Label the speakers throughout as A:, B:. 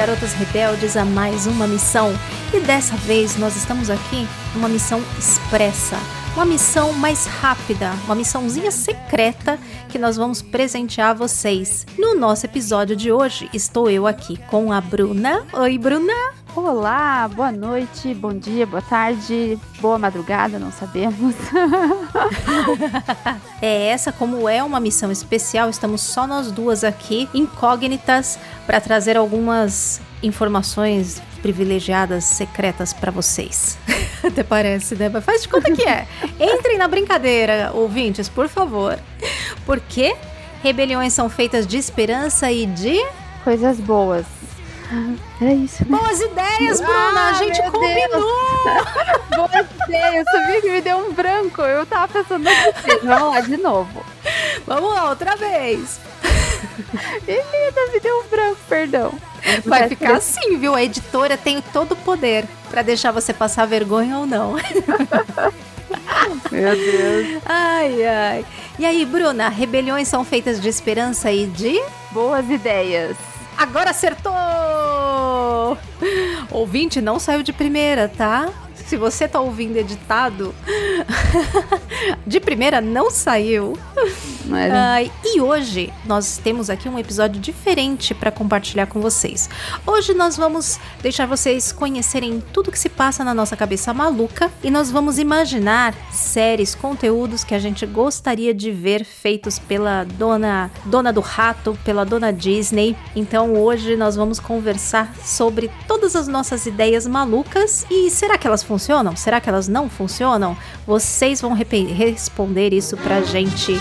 A: Garotas rebeldes a mais uma missão. E dessa vez nós estamos aqui numa missão expressa, uma missão mais rápida, uma missãozinha secreta que nós vamos presentear vocês. No nosso episódio de hoje, estou eu aqui com a Bruna. Oi, Bruna!
B: Olá, boa noite, bom dia, boa tarde, boa madrugada, não sabemos.
A: é essa, como é uma missão especial, estamos só nós duas aqui, incógnitas, para trazer algumas informações privilegiadas, secretas para vocês. Até parece, né? Mas faz de conta que é. Entrem na brincadeira, ouvintes, por favor. Porque rebeliões são feitas de esperança e de
B: coisas boas.
A: É isso. Né? Boas ideias, Bruna! Ah, a gente combinou!
B: Boas ideias! Sabia que me deu um branco? Eu tava pensando assim. Vamos lá, de novo.
A: Vamos lá, outra vez.
B: Menina, me deu um branco, perdão.
A: Vai ficar assim, viu? A editora tem todo o poder para deixar você passar vergonha ou não.
B: Meu Deus.
A: Ai, ai. E aí, Bruna, rebeliões são feitas de esperança e de
B: boas ideias.
A: Agora acertou! Ouvinte, não saiu de primeira, tá? Se você tá ouvindo editado, de primeira não saiu. Uh, e hoje nós temos aqui um episódio diferente para compartilhar com vocês. Hoje nós vamos deixar vocês conhecerem tudo que se passa na nossa cabeça maluca e nós vamos imaginar séries, conteúdos que a gente gostaria de ver feitos pela dona, dona do rato, pela dona Disney. Então hoje nós vamos conversar sobre todas as nossas ideias malucas e será que elas funcionam? Será que elas não funcionam? Vocês vão responder isso pra gente.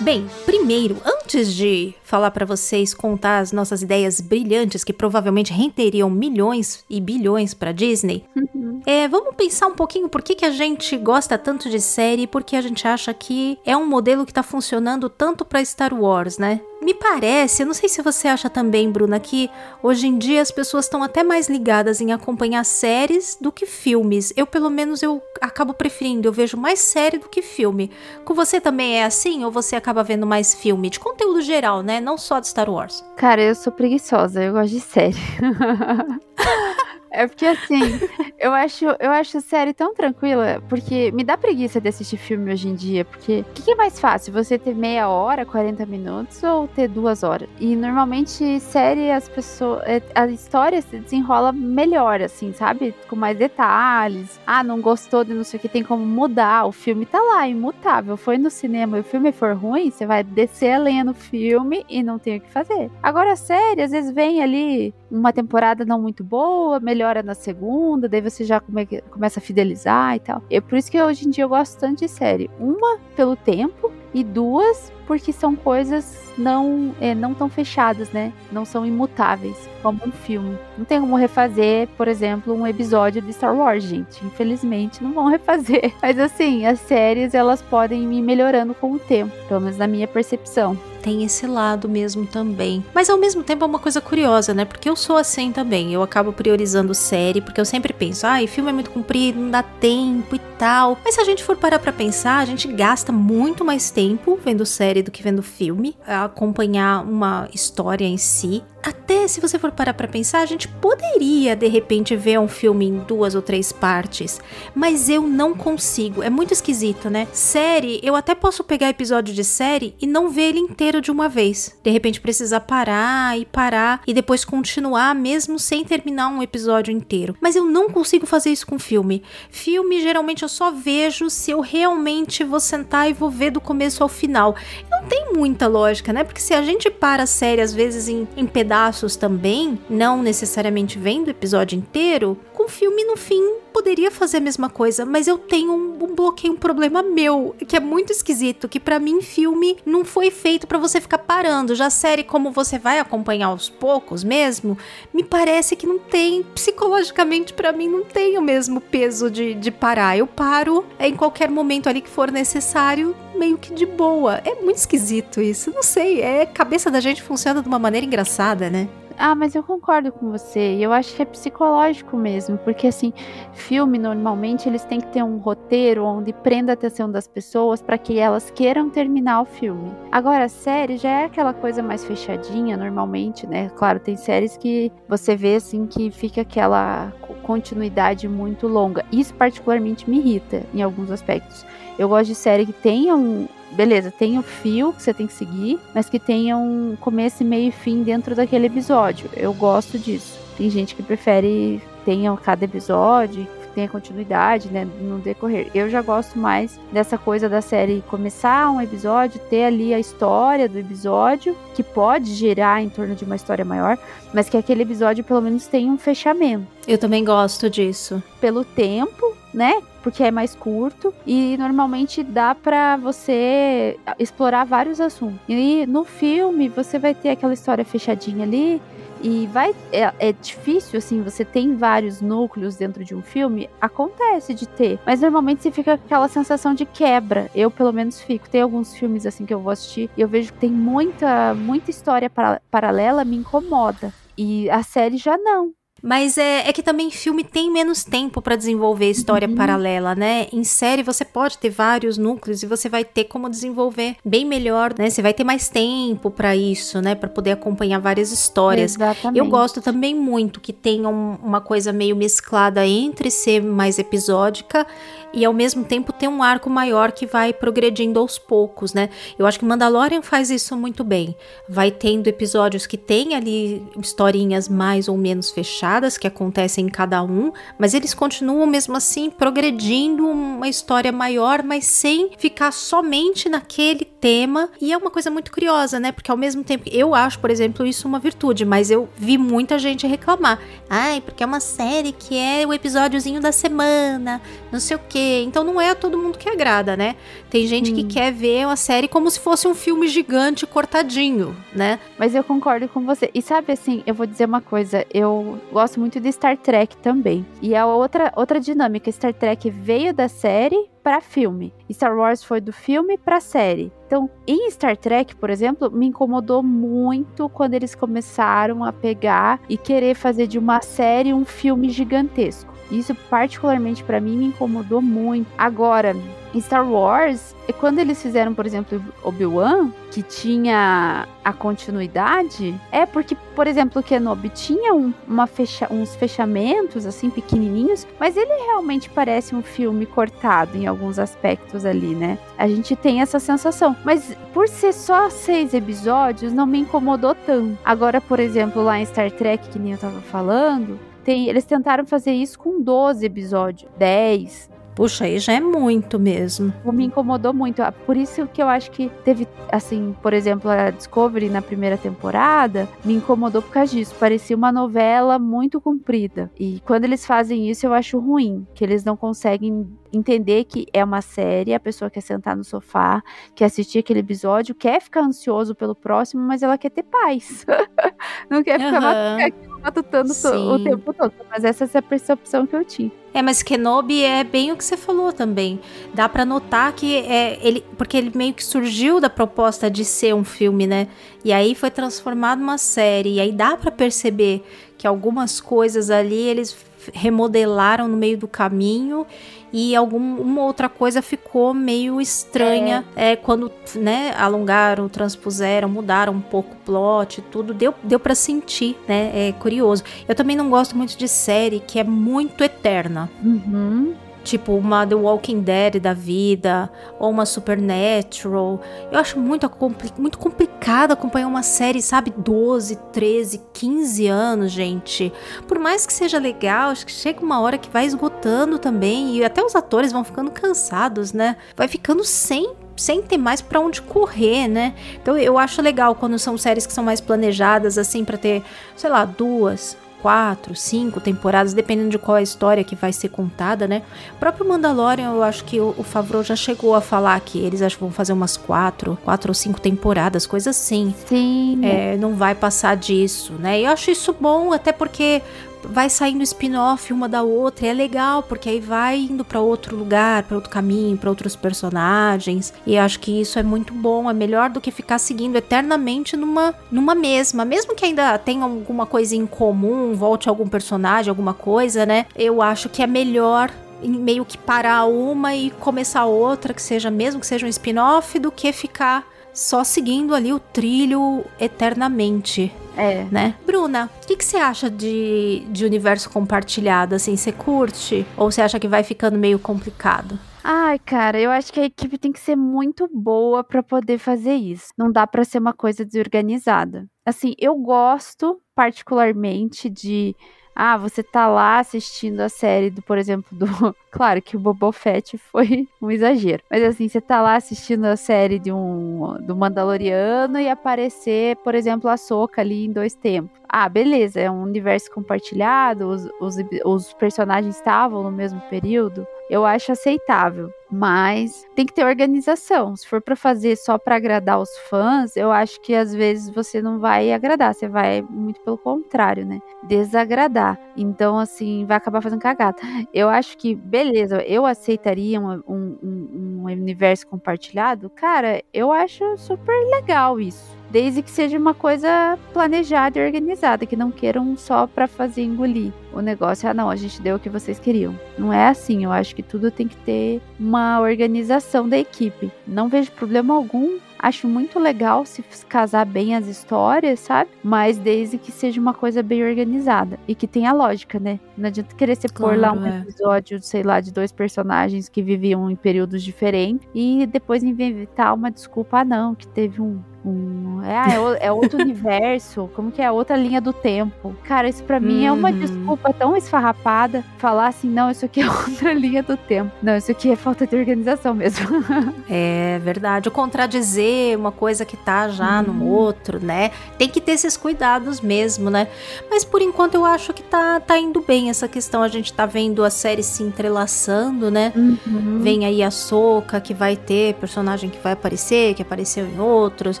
A: Bem, primeiro, antes de falar para vocês, contar as nossas ideias brilhantes que provavelmente renderiam milhões e bilhões para Disney, uhum. é, vamos pensar um pouquinho por que, que a gente gosta tanto de série e por que a gente acha que é um modelo que tá funcionando tanto para Star Wars, né? Me parece, eu não sei se você acha também, Bruna, que hoje em dia as pessoas estão até mais ligadas em acompanhar séries do que filmes. Eu, pelo menos, eu acabo preferindo, eu vejo mais série do que filme. Com você também é assim ou você acaba vendo mais filme? De conteúdo geral, né? Não só de Star Wars.
B: Cara, eu sou preguiçosa, eu gosto de série. É porque assim, eu acho, eu acho série tão tranquila, porque me dá preguiça de assistir filme hoje em dia, porque o que, que, é mais fácil? Você ter meia hora, 40 minutos ou ter duas horas? E normalmente série as pessoas, é, a história se desenrola melhor, assim, sabe? Com mais detalhes. Ah, não gostou de não sei o que, tem como mudar. O filme tá lá, imutável. Foi no cinema e o filme for ruim, você vai descer a lenha no filme e não tem o que fazer. Agora a série, às vezes vem ali uma temporada não muito boa, melhor melhora na segunda, você já come, começa a fidelizar e tal. É por isso que hoje em dia eu gosto tanto de série. Uma, pelo tempo, e duas, porque são coisas não é, não tão fechadas, né? Não são imutáveis, como um filme. Não tem como refazer, por exemplo, um episódio de Star Wars, gente. Infelizmente, não vão refazer. Mas assim, as séries, elas podem ir melhorando com o tempo, pelo menos na minha percepção
A: tem esse lado mesmo também. Mas ao mesmo tempo é uma coisa curiosa, né? Porque eu sou assim também. Eu acabo priorizando série, porque eu sempre penso, ai, ah, filme é muito comprido, não dá tempo e tal. Mas se a gente for parar pra pensar, a gente gasta muito mais tempo vendo série do que vendo filme, acompanhar uma história em si até se você for parar para pensar, a gente poderia de repente ver um filme em duas ou três partes, mas eu não consigo. É muito esquisito, né? Série, eu até posso pegar episódio de série e não ver ele inteiro de uma vez. De repente precisar parar e parar e depois continuar mesmo sem terminar um episódio inteiro. Mas eu não consigo fazer isso com filme. Filme geralmente eu só vejo se eu realmente vou sentar e vou ver do começo ao final. Não tem muita lógica, né? Porque se a gente para a série às vezes em, em pedaços também, não necessariamente vendo o episódio inteiro, com o filme no fim poderia fazer a mesma coisa, mas eu tenho um, um bloqueio, um problema meu, que é muito esquisito, que para mim filme não foi feito para você ficar parando. Já série, como você vai acompanhar aos poucos mesmo, me parece que não tem, psicologicamente para mim não tem o mesmo peso de, de parar. Eu paro em qualquer momento ali que for necessário, meio que de boa. É muito esquisito isso. Não sei, é cabeça da gente funciona de uma maneira engraçada, né?
B: Ah, mas eu concordo com você. Eu acho que é psicológico mesmo, porque assim, filme normalmente eles têm que ter um roteiro onde prenda a atenção das pessoas para que elas queiram terminar o filme. Agora, a série já é aquela coisa mais fechadinha normalmente, né? Claro, tem séries que você vê assim que fica aquela continuidade muito longa. Isso particularmente me irrita em alguns aspectos. Eu gosto de série que tenha um, beleza, tem o fio que você tem que seguir, mas que tenha um começo, meio e fim dentro daquele episódio. Eu gosto disso. Tem gente que prefere tenha cada episódio, tenha continuidade, né, no decorrer. Eu já gosto mais dessa coisa da série começar um episódio, ter ali a história do episódio, que pode girar em torno de uma história maior, mas que aquele episódio pelo menos tenha um fechamento.
A: Eu também gosto disso.
B: Pelo tempo, né? Porque é mais curto e normalmente dá para você explorar vários assuntos. E no filme você vai ter aquela história fechadinha ali e vai é, é, difícil assim, você tem vários núcleos dentro de um filme, acontece de ter, mas normalmente você fica com aquela sensação de quebra. Eu pelo menos fico. Tem alguns filmes assim que eu vou assistir e eu vejo que tem muita muita história para, paralela, me incomoda. E a série já não.
A: Mas é, é que também filme tem menos tempo para desenvolver história uhum. paralela, né? Em série você pode ter vários núcleos e você vai ter como desenvolver bem melhor, né? Você vai ter mais tempo para isso, né? Para poder acompanhar várias histórias.
B: Exatamente.
A: Eu gosto também muito que tenha um, uma coisa meio mesclada entre ser mais episódica e ao mesmo tempo ter um arco maior que vai progredindo aos poucos, né? Eu acho que Mandalorian faz isso muito bem. Vai tendo episódios que tem ali historinhas mais ou menos fechadas que acontecem em cada um, mas eles continuam mesmo assim progredindo uma história maior, mas sem ficar somente naquele tema. E é uma coisa muito curiosa, né? Porque ao mesmo tempo, eu acho, por exemplo, isso uma virtude, mas eu vi muita gente reclamar. Ai, porque é uma série que é o episódiozinho da semana, não sei o quê. Então não é a todo mundo que agrada, né? Tem gente hum. que quer ver uma série como se fosse um filme gigante cortadinho, né?
B: Mas eu concordo com você. E sabe assim, eu vou dizer uma coisa, eu gosto muito de Star Trek também. E a outra, outra dinâmica, Star Trek veio da série para filme. Star Wars foi do filme para série. Então, em Star Trek, por exemplo, me incomodou muito quando eles começaram a pegar e querer fazer de uma série um filme gigantesco. Isso particularmente para mim me incomodou muito. Agora, Star Wars, quando eles fizeram, por exemplo, Obi-Wan, que tinha a continuidade, é porque, por exemplo, Kenobi tinha um, uma fecha, uns fechamentos assim pequenininhos, mas ele realmente parece um filme cortado em alguns aspectos ali, né? A gente tem essa sensação, mas por ser só seis episódios, não me incomodou tanto. Agora, por exemplo, lá em Star Trek, que nem eu tava falando, tem, eles tentaram fazer isso com 12 episódios, 10.
A: Puxa, aí já é muito mesmo.
B: Me incomodou muito. Ah, por isso que eu acho que teve, assim, por exemplo, a Discovery na primeira temporada me incomodou por causa disso. Parecia uma novela muito comprida. E quando eles fazem isso, eu acho ruim. Que eles não conseguem entender que é uma série, a pessoa quer sentar no sofá, quer assistir aquele episódio, quer ficar ansioso pelo próximo, mas ela quer ter paz. não quer ficar uhum matutando o tempo todo. Mas essa é a percepção que eu tinha.
A: É, mas Kenobi é bem o que você falou também. Dá para notar que é ele, porque ele meio que surgiu da proposta de ser um filme, né? E aí foi transformado numa série. E aí dá para perceber que algumas coisas ali eles remodelaram no meio do caminho e alguma outra coisa ficou meio estranha é. é quando né, alongaram, transpuseram, mudaram um pouco o plot, tudo deu deu para sentir, né? É curioso. Eu também não gosto muito de série que é muito eterna.
B: Uhum
A: tipo uma The Walking Dead da vida, ou uma Supernatural. Eu acho muito, muito complicado acompanhar uma série, sabe, 12, 13, 15 anos, gente. Por mais que seja legal, acho que chega uma hora que vai esgotando também, e até os atores vão ficando cansados, né? Vai ficando sem sem ter mais para onde correr, né? Então eu acho legal quando são séries que são mais planejadas assim para ter, sei lá, duas, quatro, cinco temporadas, dependendo de qual é a história que vai ser contada, né? O próprio Mandalorian, eu acho que o, o Favreau já chegou a falar que eles acho que vão fazer umas quatro, quatro ou cinco temporadas, coisa assim.
B: Sim.
A: É, não vai passar disso, né? E eu acho isso bom, até porque vai saindo spin-off uma da outra, e é legal, porque aí vai indo para outro lugar, para outro caminho, para outros personagens. E acho que isso é muito bom, é melhor do que ficar seguindo eternamente numa numa mesma, mesmo que ainda tenha alguma coisa em comum, volte algum personagem, alguma coisa, né? Eu acho que é melhor meio que parar uma e começar outra, que seja mesmo que seja um spin-off, do que ficar só seguindo ali o trilho eternamente.
B: É.
A: Né? Bruna, o que, que você acha de, de universo compartilhado? Assim, você curte? Ou você acha que vai ficando meio complicado?
B: Ai, cara, eu acho que a equipe tem que ser muito boa para poder fazer isso. Não dá para ser uma coisa desorganizada. Assim, eu gosto particularmente de ah, você tá lá assistindo a série do, por exemplo, do. Claro que o Boba Fett foi um exagero. Mas assim, você tá lá assistindo a série de um do Mandaloriano e aparecer, por exemplo, a Soca ali em dois tempos. Ah, beleza, é um universo compartilhado, os, os, os personagens estavam no mesmo período. Eu acho aceitável. Mas tem que ter organização. Se for para fazer só para agradar os fãs, eu acho que às vezes você não vai agradar, você vai muito pelo contrário, né? Desagradar. Então, assim, vai acabar fazendo cagada. Eu acho que, beleza, eu aceitaria um, um, um universo compartilhado. Cara, eu acho super legal isso desde que seja uma coisa planejada e organizada, que não queiram só para fazer engolir o negócio. Ah, não, a gente deu o que vocês queriam. Não é assim, eu acho que tudo tem que ter uma organização da equipe. Não vejo problema algum Acho muito legal se casar bem as histórias, sabe? Mas desde que seja uma coisa bem organizada e que tenha lógica, né? Não adianta querer se claro, pôr lá um é. episódio, sei lá, de dois personagens que viviam em períodos diferentes e depois inventar uma desculpa, ah, não, que teve um um, é, é, outro universo, como que é outra linha do tempo. Cara, isso para mim uhum. é uma uhum. desculpa tão esfarrapada. Falar assim, não, isso aqui é outra linha do tempo. Não, isso aqui é falta de organização mesmo.
A: é verdade. O contradizer uma coisa que tá já uhum. no outro, né? Tem que ter esses cuidados mesmo, né? Mas por enquanto eu acho que tá, tá indo bem essa questão. A gente tá vendo a série se entrelaçando, né? Uhum. Vem aí a Soca, que vai ter personagem que vai aparecer, que apareceu em outros.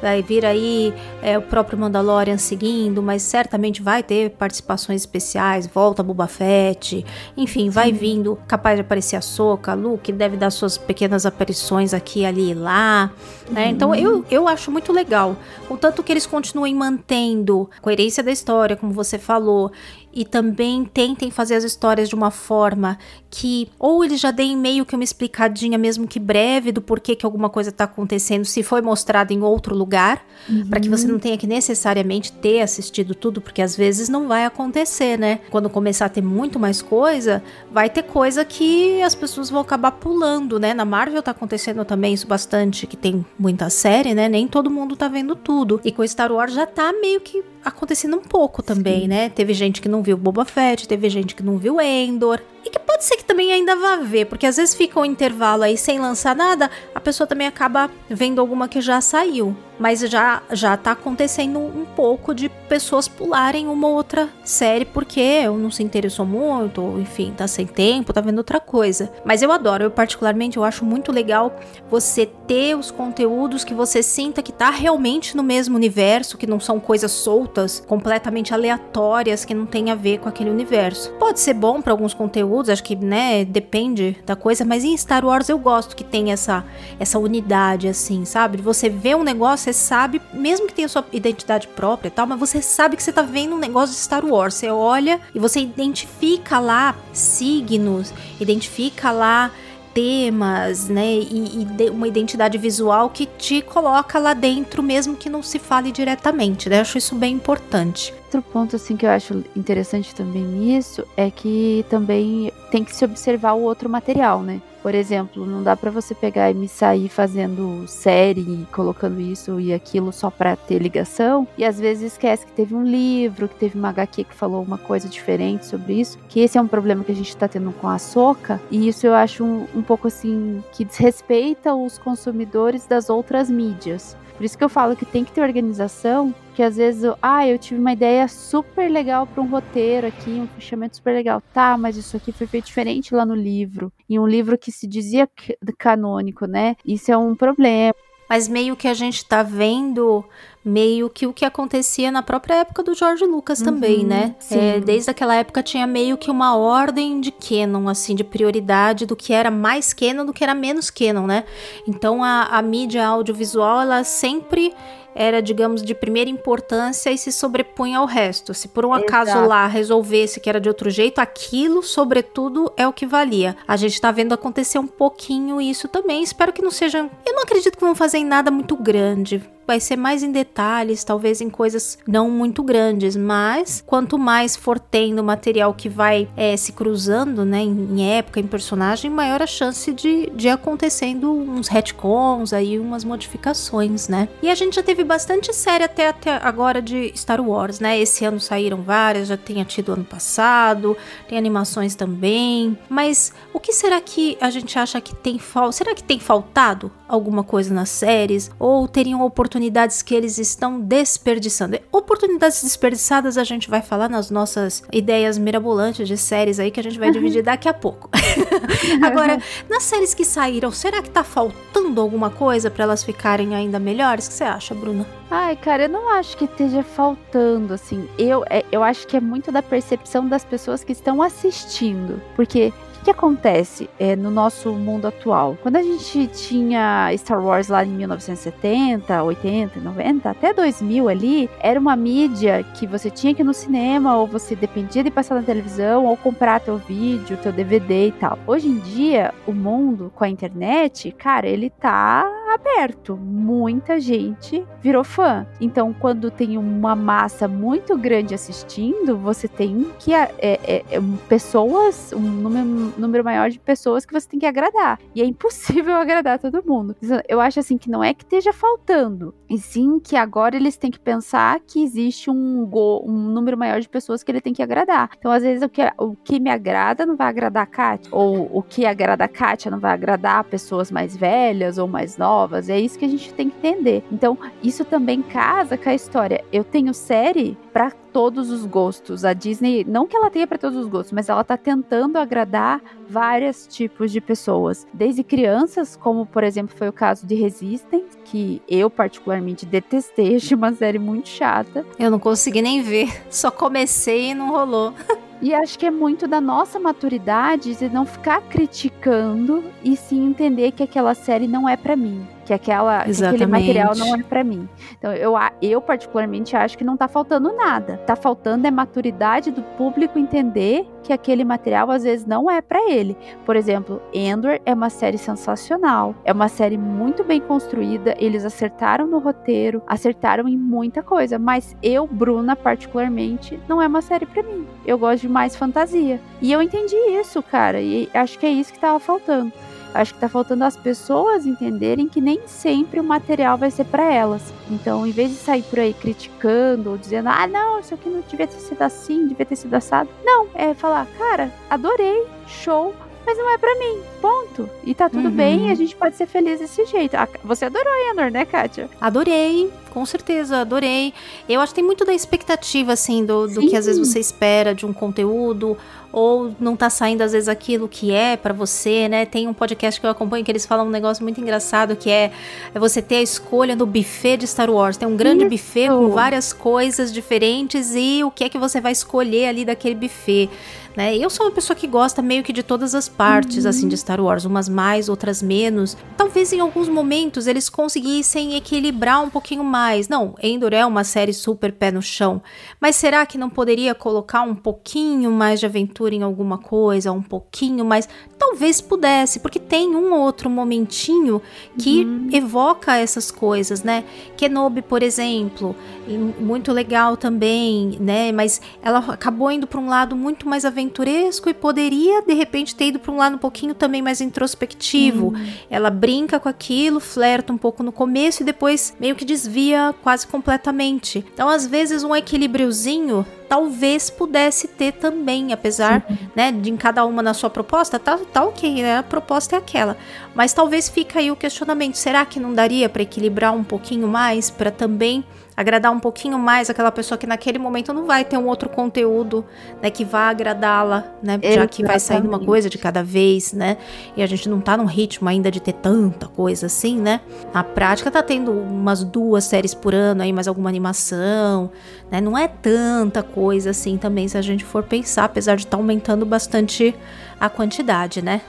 A: Vai vir aí é, o próprio Mandalorian seguindo, mas certamente vai ter participações especiais. Volta Boba Fett. Enfim, vai Sim. vindo, capaz de aparecer a Soca, Luke deve dar suas pequenas aparições aqui, ali e lá. Né? Né? Então eu, eu acho muito legal. Contanto que eles continuem mantendo a coerência da história, como você falou, e também tentem fazer as histórias de uma forma que ou eles já deem meio que uma explicadinha, mesmo que breve, do porquê que alguma coisa está acontecendo, se foi mostrado em outro lugar, uhum. para que você não tenha que necessariamente ter assistido tudo, porque às vezes não vai acontecer, né? Quando começar a ter muito mais coisa, vai ter coisa que as pessoas vão acabar pulando, né? Na Marvel tá acontecendo também isso bastante, que tem muita série, né? Nem todo mundo tá vendo tudo. E com Star Wars já tá meio que acontecendo um pouco também, Sim. né? Teve gente que não viu Boba Fett, teve gente que não viu Endor. E que pode ser que também ainda vá ver, porque às vezes fica um intervalo aí sem lançar nada, a pessoa também acaba vendo alguma que já saiu. Mas já, já tá acontecendo um pouco de pessoas pularem uma outra série porque não se interessou muito, ou enfim, tá sem tempo, tá vendo outra coisa. Mas eu adoro, eu particularmente eu acho muito legal você ter os conteúdos que você sinta que tá realmente no mesmo universo, que não são coisas soltas, completamente aleatórias, que não tem a ver com aquele universo. Pode ser bom para alguns conteúdos conteúdos, acho que, né, depende da coisa, mas em Star Wars eu gosto que tem essa, essa unidade, assim, sabe? Você vê um negócio, você sabe, mesmo que tenha sua identidade própria e tal, mas você sabe que você tá vendo um negócio de Star Wars. Você olha e você identifica lá signos, identifica lá temas, né, e, e uma identidade visual que te coloca lá dentro, mesmo que não se fale diretamente, né? Eu acho isso bem importante.
B: Outro ponto assim que eu acho interessante também nisso é que também tem que se observar o outro material, né? Por exemplo, não dá para você pegar e me sair fazendo série e colocando isso e aquilo só para ter ligação e às vezes esquece que teve um livro, que teve uma HQ que falou uma coisa diferente sobre isso, que esse é um problema que a gente tá tendo com a Soca e isso eu acho um, um pouco assim que desrespeita os consumidores das outras mídias. Por isso que eu falo que tem que ter organização Porque às vezes, ah, eu tive uma ideia super legal para um roteiro aqui, um fechamento super legal. Tá, mas isso aqui foi feito diferente lá no livro. Em um livro que se dizia canônico, né? Isso é um problema.
A: Mas meio que a gente tá vendo meio que o que acontecia na própria época do George Lucas uhum, também, né? É, desde aquela época tinha meio que uma ordem de canon, assim, de prioridade do que era mais canon do que era menos canon, né? Então a, a mídia audiovisual, ela sempre era, digamos, de primeira importância e se sobrepunha ao resto. Se por um acaso Exato. lá resolvesse que era de outro jeito, aquilo, sobretudo, é o que valia. A gente tá vendo acontecer um pouquinho isso também. Espero que não seja. Eu não acredito que vão fazer em nada muito grande vai ser mais em detalhes, talvez em coisas não muito grandes, mas quanto mais for tendo material que vai é, se cruzando, né, em, época, em personagem, maior a chance de, de acontecendo uns retcons aí, umas modificações, né? E a gente já teve bastante série até, até agora de Star Wars, né? Esse ano saíram várias, já tinha tido ano passado, tem animações também, mas o que será que a gente acha que tem falta? Será que tem faltado alguma coisa nas séries? Ou teriam oportunidade oportunidades que eles estão desperdiçando. Oportunidades desperdiçadas a gente vai falar nas nossas ideias mirabolantes de séries aí que a gente vai dividir daqui a pouco. Agora, nas séries que saíram, será que tá faltando alguma coisa para elas ficarem ainda melhores? O que você acha, Bruna?
B: Ai, cara, eu não acho que esteja faltando, assim. Eu, é, eu acho que é muito da percepção das pessoas que estão assistindo. Porque que acontece é, no nosso mundo atual? Quando a gente tinha Star Wars lá em 1970, 80, 90, até 2000 ali, era uma mídia que você tinha que ir no cinema, ou você dependia de passar na televisão, ou comprar teu vídeo, teu DVD e tal. Hoje em dia, o mundo com a internet, cara, ele tá aberto. Muita gente virou fã. Então, quando tem uma massa muito grande assistindo, você tem que. É, é, é, pessoas, um número, número maior de pessoas que você tem que agradar. E é impossível agradar todo mundo. Eu acho assim que não é que esteja faltando, e sim que agora eles têm que pensar que existe um, go, um número maior de pessoas que ele tem que agradar. Então, às vezes, o que, o que me agrada não vai agradar a Kátia, ou o que agrada a Kátia não vai agradar pessoas mais velhas ou mais novas novas. É isso que a gente tem que entender. Então, isso também casa com a história. Eu tenho série para todos os gostos. A Disney, não que ela tenha para todos os gostos, mas ela tá tentando agradar vários tipos de pessoas, desde crianças, como por exemplo foi o caso de Resistance, que eu particularmente detestei, achei uma série muito chata.
A: Eu não consegui nem ver, só comecei e não rolou.
B: E acho que é muito da nossa maturidade de não ficar criticando e sim entender que aquela série não é para mim que aquela que aquele material não é para mim. Então eu, eu particularmente acho que não tá faltando nada. Tá faltando é maturidade do público entender que aquele material às vezes não é para ele. Por exemplo, Endor é uma série sensacional, é uma série muito bem construída, eles acertaram no roteiro, acertaram em muita coisa, mas eu, Bruna particularmente, não é uma série para mim. Eu gosto de mais fantasia. E eu entendi isso, cara, e acho que é isso que tava faltando. Acho que tá faltando as pessoas entenderem que nem sempre o material vai ser para elas. Então, em vez de sair por aí criticando ou dizendo, ah, não, isso aqui não devia ter sido assim, devia ter sido assado. Não, é falar, cara, adorei, show, mas não é para mim. Ponto. E tá tudo uhum. bem, a gente pode ser feliz desse jeito. Você adorou Endor, né, Kátia?
A: Adorei, com certeza, adorei. Eu acho que tem muito da expectativa, assim, do, do que às vezes você espera de um conteúdo, ou não tá saindo às vezes aquilo que é para você, né? Tem um podcast que eu acompanho que eles falam um negócio muito engraçado que é, é você ter a escolha no buffet de Star Wars. Tem um grande Isso. buffet com várias coisas diferentes e o que é que você vai escolher ali daquele buffet né? Eu sou uma pessoa que gosta meio que de todas as partes, uhum. assim, de Star Wars, umas mais, outras menos. Talvez em alguns momentos eles conseguissem equilibrar um pouquinho mais. Não, Endor é uma série super pé no chão, mas será que não poderia colocar um pouquinho mais de aventura em alguma coisa, um pouquinho mais? Talvez pudesse, porque tem um outro momentinho que uhum. evoca essas coisas, né? Kenobi, por exemplo, muito legal também, né? Mas ela acabou indo para um lado muito mais aventuresco e poderia de repente ter ido para um lado um pouquinho também mais introspectivo. Uhum. Ela brinca com aquilo, flerta um pouco no começo e depois meio que desvia quase completamente. Então, às vezes, um equilíbriozinho talvez pudesse ter também, apesar, Sim. né, de em cada uma na sua proposta, tá, tá ok, né? A proposta é aquela. Mas talvez fica aí o questionamento: será que não daria para equilibrar um pouquinho mais para também agradar um pouquinho mais aquela pessoa que naquele momento não vai ter um outro conteúdo, né, que vá agradá-la, né, já que vai saindo uma coisa de cada vez, né? E a gente não tá num ritmo ainda de ter tanta coisa assim, né? Na prática tá tendo umas duas séries por ano aí, mais alguma animação, né? Não é tanta coisa assim também se a gente for pensar, apesar de estar tá aumentando bastante a quantidade, né?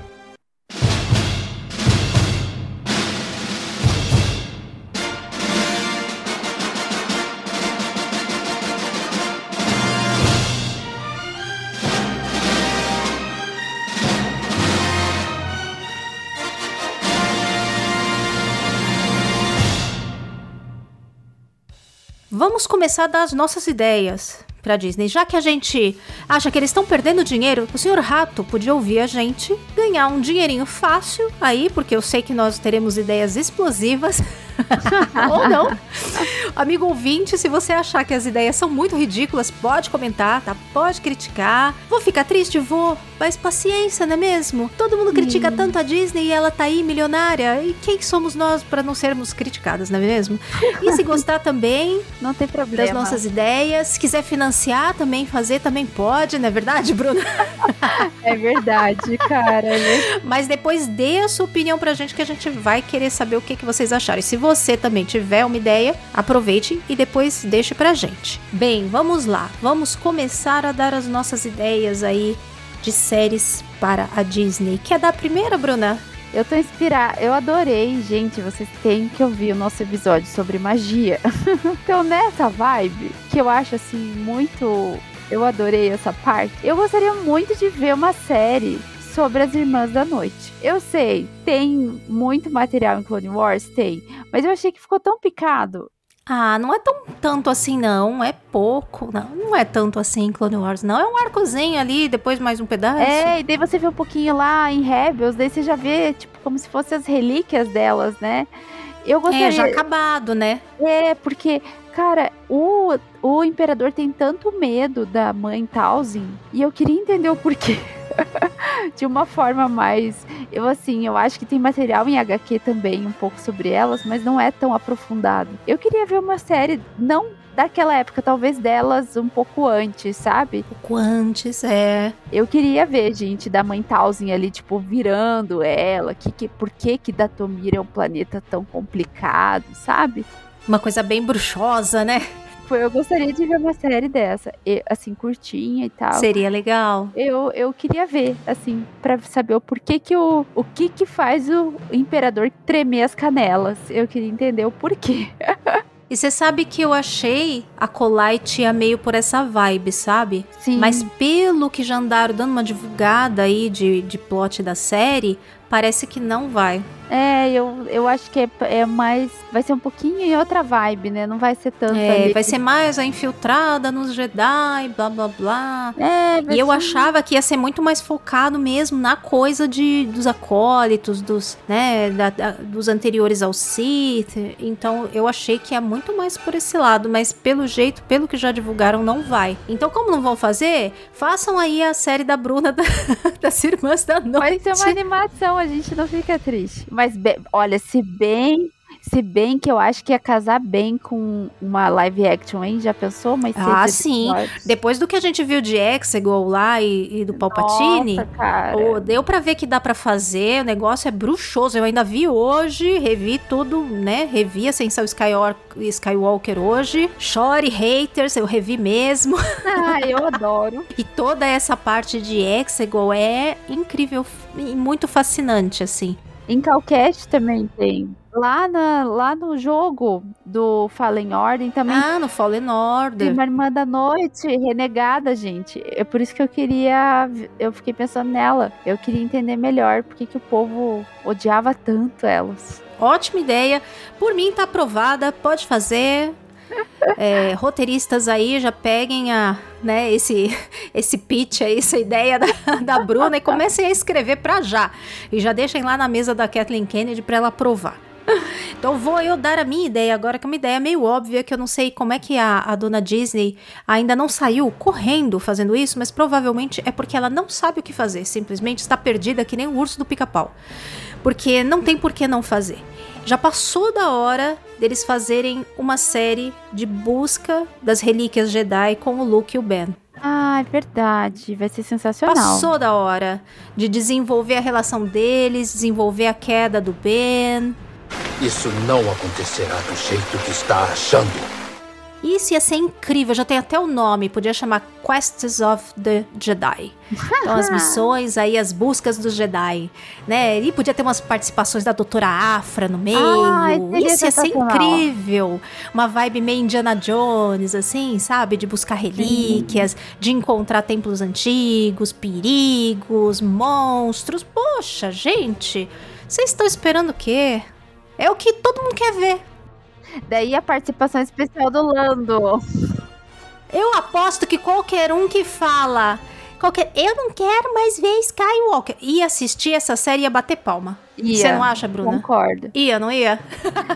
A: Vamos começar das nossas ideias para Disney. Já que a gente acha que eles estão perdendo dinheiro, o senhor Rato podia ouvir a gente ganhar um dinheirinho fácil aí, porque eu sei que nós teremos ideias explosivas. Ou não. Amigo ouvinte, se você achar que as ideias são muito ridículas, pode comentar, tá? Pode criticar. Vou ficar triste? Vou. Mas paciência, não é mesmo? Todo mundo critica hum. tanto a Disney e ela tá aí milionária. E quem somos nós para não sermos criticadas, não é mesmo? E se gostar também,
B: não tem problema.
A: Das nossas ideias, se quiser financiar também, fazer também pode, não é verdade, Bruna?
B: é verdade, cara. É
A: Mas depois dê a sua opinião pra gente que a gente vai querer saber o que, que vocês acharam. E se você também tiver uma ideia, aproveite e depois deixe pra gente. Bem, vamos lá. Vamos começar a dar as nossas ideias aí de séries para a Disney. Quer dar a primeira, Bruna?
B: Eu tô inspirada, eu adorei, gente. Vocês têm que ouvir o nosso episódio sobre magia. então, nessa vibe, que eu acho assim muito. Eu adorei essa parte. Eu gostaria muito de ver uma série sobre as Irmãs da Noite. Eu sei, tem muito material em Clone Wars, tem, mas eu achei que ficou tão picado.
A: Ah, não é tão tanto assim, não. É pouco. Não, não é tanto assim em Clone Wars, não. É um arcozinho ali, depois mais um pedaço.
B: É, e daí você vê um pouquinho lá em Rebels, daí você já vê, tipo, como se fossem as relíquias delas, né?
A: Eu gostaria... É, já acabado, né?
B: É, porque, cara, o, o Imperador tem tanto medo da mãe Talzin, e eu queria entender o porquê. de uma forma mais. Eu, assim, eu acho que tem material em HQ também, um pouco sobre elas, mas não é tão aprofundado. Eu queria ver uma série, não daquela época, talvez delas um pouco antes, sabe?
A: Um pouco antes, é.
B: Eu queria ver, gente, da mãe Talzin ali, tipo, virando ela. Que, que, por que que Datomir é um planeta tão complicado, sabe?
A: Uma coisa bem bruxosa, né?
B: Eu gostaria de ver uma série dessa, e, assim, curtinha e tal.
A: Seria legal.
B: Eu, eu queria ver, assim, para saber o porquê que o, o que que faz o imperador tremer as canelas. Eu queria entender o porquê.
A: E você sabe que eu achei a Colite ia meio por essa vibe, sabe?
B: Sim.
A: Mas pelo que já andaram dando uma divulgada aí de, de plot da série, parece que não vai.
B: É, eu, eu acho que é, é, mais. Vai ser um pouquinho em outra vibe, né? Não vai ser tanto.
A: É, ali. vai ser mais a infiltrada nos Jedi, blá blá blá. É, e eu achava que ia ser muito mais focado mesmo na coisa de, dos acólitos, dos, né, da, da, dos anteriores ao Sith. Então eu achei que é muito mais por esse lado, mas pelo jeito, pelo que já divulgaram, não vai. Então, como não vão fazer, façam aí a série da Bruna da, das Irmãs da Noite.
B: Vai ser uma animação, a gente não fica triste. Mas, olha, se bem se bem que eu acho que ia casar bem com uma live action, hein? Já pensou? Mas
A: ah, sim. Depois do que a gente viu de Exegol lá e, e do Palpatine, Nossa, cara. Oh, deu para ver que dá para fazer. O negócio é bruxoso. Eu ainda vi hoje, revi tudo, né? Revi a Ascensão Skywalker, Skywalker hoje. Chore haters, eu revi mesmo.
B: Ah, eu adoro.
A: e toda essa parte de Exegol é incrível e muito fascinante, assim.
B: Em Calcast também tem. Lá, na, lá no jogo do Fallen Order também.
A: Ah, no Fallen Order.
B: Tem uma irmã da noite renegada, gente. É por isso que eu queria. Eu fiquei pensando nela. Eu queria entender melhor porque que o povo odiava tanto elas.
A: Ótima ideia. Por mim tá aprovada. Pode fazer é, roteiristas aí já peguem a, né, esse, esse pitch aí, essa ideia da, da Bruna e comecem a escrever para já. E já deixem lá na mesa da Kathleen Kennedy para ela aprovar. Então vou eu dar a minha ideia agora, que é uma ideia meio óbvia, que eu não sei como é que a, a dona Disney ainda não saiu correndo fazendo isso, mas provavelmente é porque ela não sabe o que fazer, simplesmente está perdida que nem o urso do pica-pau. Porque não tem por que não fazer Já passou da hora deles fazerem uma série de busca das relíquias Jedi com o Luke e o Ben.
B: Ah, é verdade. Vai ser sensacional.
A: Passou da hora de desenvolver a relação deles, desenvolver a queda do Ben.
C: Isso não acontecerá do jeito que está achando.
A: Isso ia ser incrível, já tem até o nome, podia chamar Quests of the Jedi. Então as missões aí, as buscas dos Jedi, né? E podia ter umas participações da Doutora Afra no meio.
B: Seria
A: Isso ia ser incrível. Uma vibe meio Indiana Jones, assim, sabe? De buscar relíquias, de encontrar templos antigos, perigos, monstros. Poxa, gente, vocês estão esperando o quê? É o que todo mundo quer ver.
B: Daí a participação especial do Lando.
A: Eu aposto que qualquer um que fala, qualquer, eu não quero mais ver Skywalker, ia assistir essa série e ia bater palma.
B: Ia.
A: Você não acha, Bruna?
B: Concordo.
A: Ia, não ia?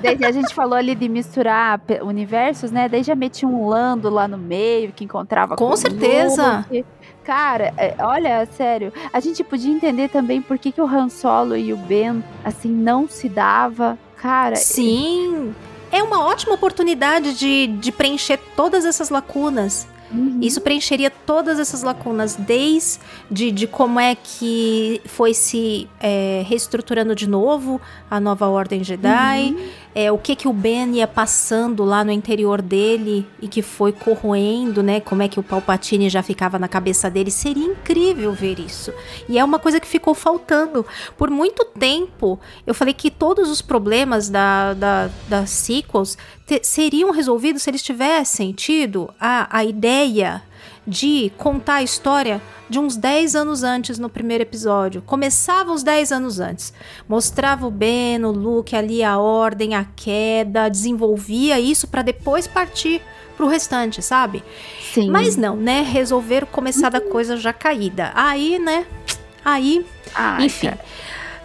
B: Daí a gente falou ali de misturar universos, né? Daí já metia um Lando lá no meio, que encontrava
A: Com
B: o
A: certeza.
B: Luke. Cara, é, olha, sério, a gente podia entender também por que, que o Han Solo e o Ben, assim, não se dava. Cara,
A: Sim. É uma ótima oportunidade de, de preencher todas essas lacunas.
B: uhum.
A: Isso preencheria todas essas lacunas, desde de como é que foi se é, reestruturando de novo a nova Ordem Jedi, é, o que que o Ben ia passando lá no interior dele e que foi corroendo, né? Como é que o Palpatine já ficava na cabeça dele. Seria incrível ver isso. E é uma coisa que ficou faltando. Por muito tempo, eu falei que todos os problemas da, da, das sequels seriam resolvidos se eles tivessem tido a, a ideia de contar a história de uns 10 anos antes no primeiro episódio. Começava uns 10 anos antes. Mostrava o Ben, o Luke ali, a ordem, a queda, desenvolvia isso para depois partir pro restante, sabe?
B: Sim.
A: Mas não, né? Resolveram começar da coisa já caída. Aí, né? Aí,
B: Ai,
A: enfim.
B: cara.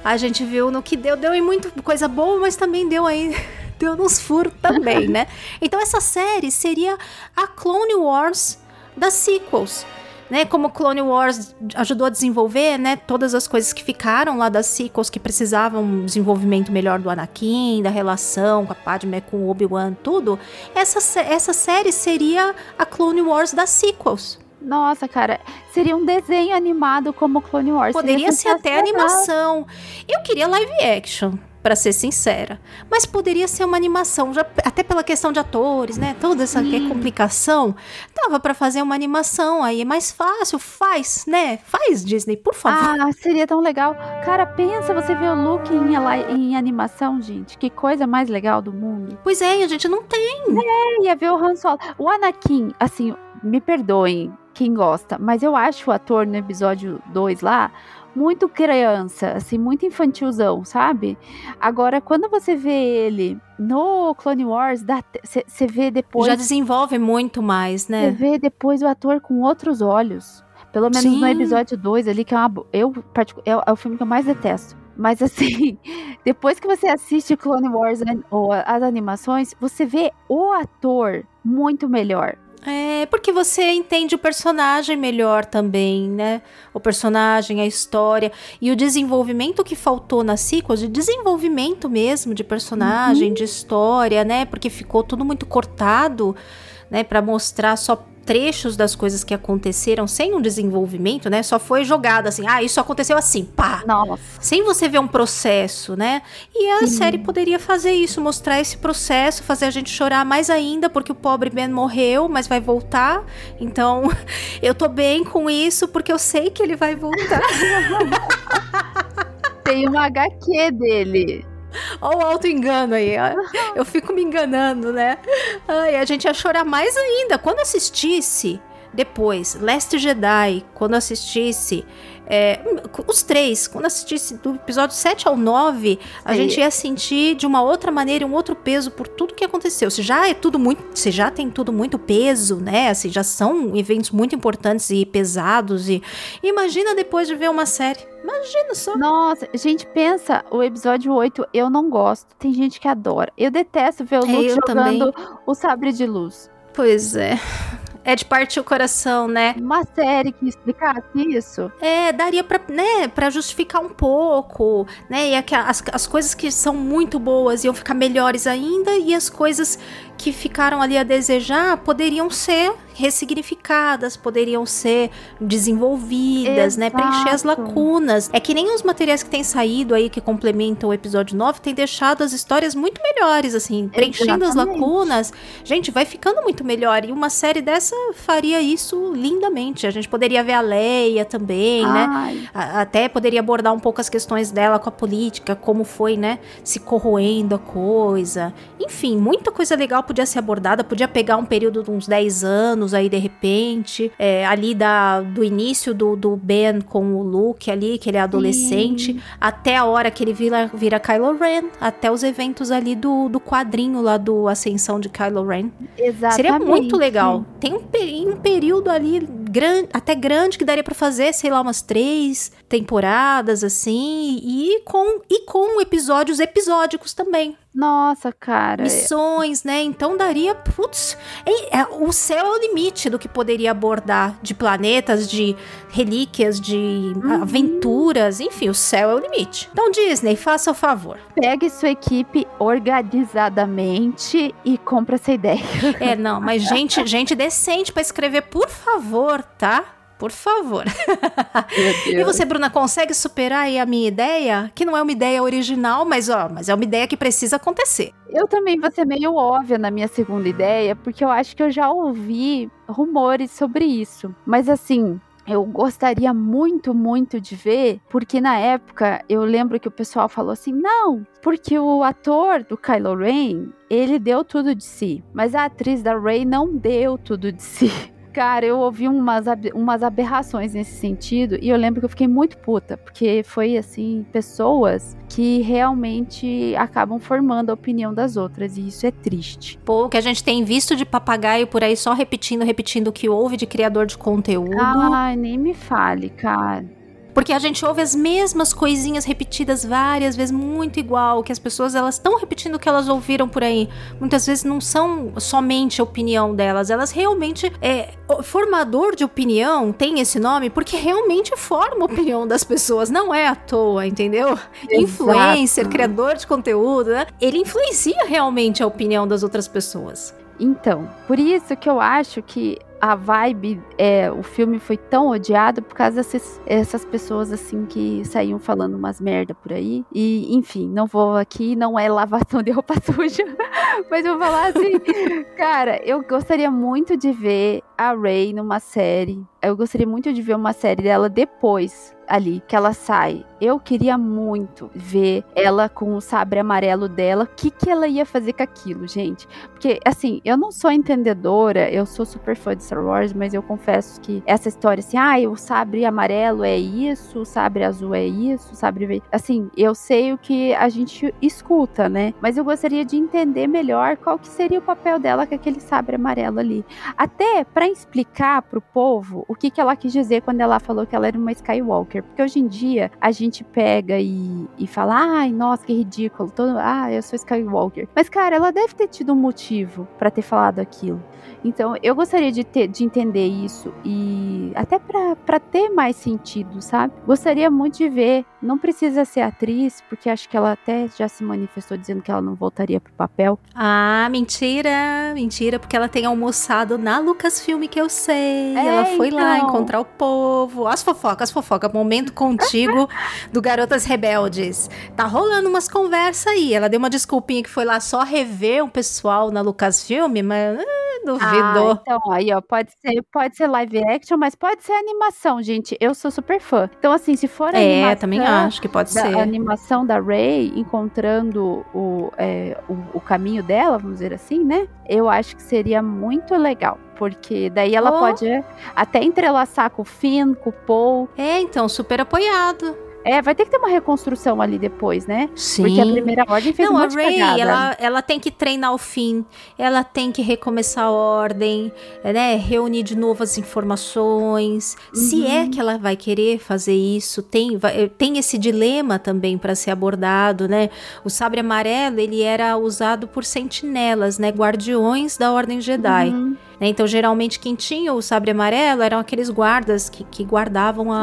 A: A gente viu no que deu, deu em muita coisa boa, mas também deu aí. Deu nos furos também, né? Então essa série seria a Clone Wars das sequels. Né, como Clone Wars ajudou a desenvolver, né, todas as coisas que ficaram lá das sequels que precisavam um desenvolvimento melhor do Anakin, da relação com a Padme, com o Obi-Wan, tudo. Essa, essa série seria a Clone Wars das sequels.
B: Nossa, cara, seria um desenho animado como Clone Wars.
A: Poderia ser até animação. Eu queria live action, pra ser sincera. Mas poderia ser uma animação, já, até pela questão de atores, né? Toda essa que é complicação. Dava pra fazer uma animação, aí é mais fácil, faz, né? Faz, Disney, por favor.
B: Ah, seria tão legal. Cara, pensa você ver o Luke em, em animação, gente. Que coisa mais legal do mundo.
A: Pois é, a gente não tem.
B: É, ia ver o Han Solo. O Anakin, assim, me perdoem quem gosta, mas eu acho o ator no episódio 2 lá muito criança, assim, muito infantilzão, sabe? Agora, quando você vê ele no Clone Wars, você vê depois.
A: Já desenvolve muito mais,
B: Você
A: né?
B: vê depois o ator com outros olhos. Pelo menos no
A: Sim.
B: episódio 2 ali, que é uma. Eu, é, o- é o filme que eu mais detesto. Mas assim, depois que você assiste Clone Wars ou as animações, você vê o ator muito melhor.
A: É, porque você entende o personagem melhor também, né? O personagem, a história e o desenvolvimento que faltou nas sequels, de desenvolvimento mesmo de personagem, de história, né? Porque ficou tudo muito cortado, né, Pra mostrar só trechos das coisas que aconteceram sem um desenvolvimento, né? Só foi jogado assim, ah, isso aconteceu assim, pá,
B: Nossa.
A: sem você ver um processo, né? E a
B: Sim.
A: série poderia fazer isso, mostrar esse processo, fazer a gente chorar mais ainda, porque o pobre Ben morreu, mas vai voltar. Então, eu tô bem com isso, porque eu sei que ele vai voltar.
B: Tem uma HQ dele.
A: Olha o auto-engano aí, eu fico me enganando, né? Ai, a gente ia chorar mais ainda. Quando assistisse depois, Last Jedi, quando assistisse. é, os três, quando assistisse do episódio 7 ao 9, a
B: Sim.
A: gente ia sentir de uma outra maneira, um outro peso por tudo que aconteceu. Se já é tudo muito. Se já tem tudo muito peso, né? Assim, já são eventos muito importantes e pesados. E imagina depois de ver uma série. Imagina só.
B: Nossa, gente, pensa, o episódio 8 eu não gosto. Tem gente que adora. Eu detesto ver o
A: É,
B: Luke
A: eu
B: jogando o sabre de luz.
A: Pois é. É de partir o coração, né?
B: Uma série que explicasse isso.
A: É, daria pra, né, pra justificar um pouco, né? E as, as coisas que são muito boas iam ficar melhores ainda, e as coisas que ficaram ali a desejar poderiam ser ressignificadas, poderiam ser desenvolvidas,
B: Exato.
A: né? Preencher as lacunas. É que nem os materiais que têm saído aí que complementam o episódio 9 têm deixado as histórias muito melhores, assim, preenchendo as
B: Exatamente.
A: lacunas. Gente, vai ficando muito melhor. E uma série dessa faria isso lindamente. A gente poderia ver a Leia também, né?
B: Ai,
A: A- Até poderia abordar um pouco as questões dela com a política, como foi, né? Se corroendo a coisa. Enfim, muita coisa legal podia ser abordada. Podia pegar um período de uns 10 anos aí, de repente. é, ali da, do início do, do Ben com o Luke ali, que ele é adolescente. Até a hora que ele vira, vira Kylo Ren. Até os eventos ali do, do quadrinho lá do Ascensão de Kylo Ren.
B: exatamente.
A: Seria muito legal. Tem um, um período ali grande, até grande que daria pra fazer, sei lá, umas três temporadas assim, e com e com episódios episódicos também,
B: Nossa, cara.
A: missões, né? Então daria, putz, é- o céu é o limite do que poderia abordar de planetas, de relíquias, de aventuras, enfim, o céu é o limite. Então Disney, faça o favor.
B: Pegue sua equipe organizadamente e compra essa ideia.
A: É, não, mas gente, gente decente pra escrever, por favor, tá? Por favor. E você, Bruna, consegue superar aí a minha ideia? Que não é uma ideia original, mas ó, mas é uma ideia que precisa acontecer.
B: Eu também vou ser meio óbvia na minha segunda ideia, porque eu acho que eu já ouvi rumores sobre isso. Mas assim, eu gostaria muito, muito de ver, porque na época eu lembro que o pessoal falou assim: não, porque o ator do Kylo Ren, ele deu tudo de si, mas a atriz da Rey não deu tudo de si. Cara, eu ouvi umas, umas aberrações nesse sentido e eu lembro que eu fiquei muito puta, porque foi assim, pessoas que realmente acabam formando a opinião das outras e isso é triste.
A: Pô, o que a gente tem visto de papagaio por aí só repetindo, repetindo o que houve de criador de conteúdo.
B: Ai, nem me fale, cara.
A: Porque a gente ouve as mesmas coisinhas repetidas várias vezes, muito igual, que as pessoas elas estão repetindo o que elas ouviram por aí. Muitas vezes não são somente a opinião delas, elas realmente é formador de opinião tem esse nome porque realmente forma a opinião das pessoas, não é à toa, entendeu? Influencer,
B: Exato.
A: criador de conteúdo, né? Ele influencia realmente a opinião das outras pessoas.
B: Então, por isso que eu acho que a vibe, é, o filme foi tão odiado por causa dessas essas pessoas assim que saíam falando umas merda por aí. E, enfim, não vou aqui, não é lavação de roupa suja, mas vou falar assim, cara, eu gostaria muito de ver a Ray numa série. Eu gostaria muito de ver uma série dela depois ali que ela sai. Eu queria muito ver ela com o sabre amarelo dela. O que que ela ia fazer com aquilo, gente? Porque, assim, eu não sou entendedora, eu sou super fã de Star Wars, mas eu confesso que essa história, assim, ah, o sabre amarelo é isso, o sabre azul é isso, o sabre. ve-" Assim, eu sei o que a gente escuta, né? Mas eu gostaria de entender melhor qual que seria o papel dela com aquele sabre amarelo ali. Até pra explicar pro povo o que, que ela quis dizer quando ela falou que ela era uma Skywalker. Porque hoje em dia a gente pega e, e fala, ai, nossa, que ridículo. Todo, ah, eu sou Skywalker. Mas, cara, ela deve ter tido um motivo pra ter falado aquilo. Então, eu gostaria de, ter, de entender isso e até pra pra ter mais sentido, sabe? Gostaria muito de ver. Não precisa ser atriz, porque acho que ela até já se manifestou dizendo que ela não voltaria pro papel.
A: Ah, mentira, mentira, porque ela tem almoçado na Lucasfilm que eu sei.
B: É,
A: ela foi lá
B: então.
A: encontrar o povo. As fofocas, as fofocas, momento contigo do Garotas Rebeldes. Tá rolando umas conversas aí. Ela deu uma desculpinha que foi lá só rever o pessoal na Lucasfilm, mas ah, duvidou.
B: Ah, então, aí, ó, pode ser, pode ser live action, mas pode ser animação, gente. Eu sou super fã. Então, assim, se for
A: é,
B: animação,
A: também acho que pode ser.
B: a animação da Ray encontrando o, é, o, o caminho dela, vamos dizer assim, né? Eu acho que seria muito legal. Porque daí ela
A: Oh.
B: pode é, até entrelaçar com o Finn, com o Paul.
A: É, então, super apoiado.
B: É, vai ter que ter uma reconstrução ali depois, né?
A: Sim.
B: Porque a primeira ordem fez
A: Não,
B: um
A: a Ray, ela, ela tem que treinar o fim, ela tem que recomeçar a ordem, né? Reunir de novo as informações. Se
B: Uhum.
A: é que ela vai querer fazer isso, tem, vai- tem esse dilema também para ser abordado, né? O sabre amarelo, ele era usado por sentinelas, né? Guardiões da Ordem Jedi.
B: Uhum.
A: Né? Então, geralmente, quem tinha o sabre amarelo eram aqueles guardas que, que guardavam a,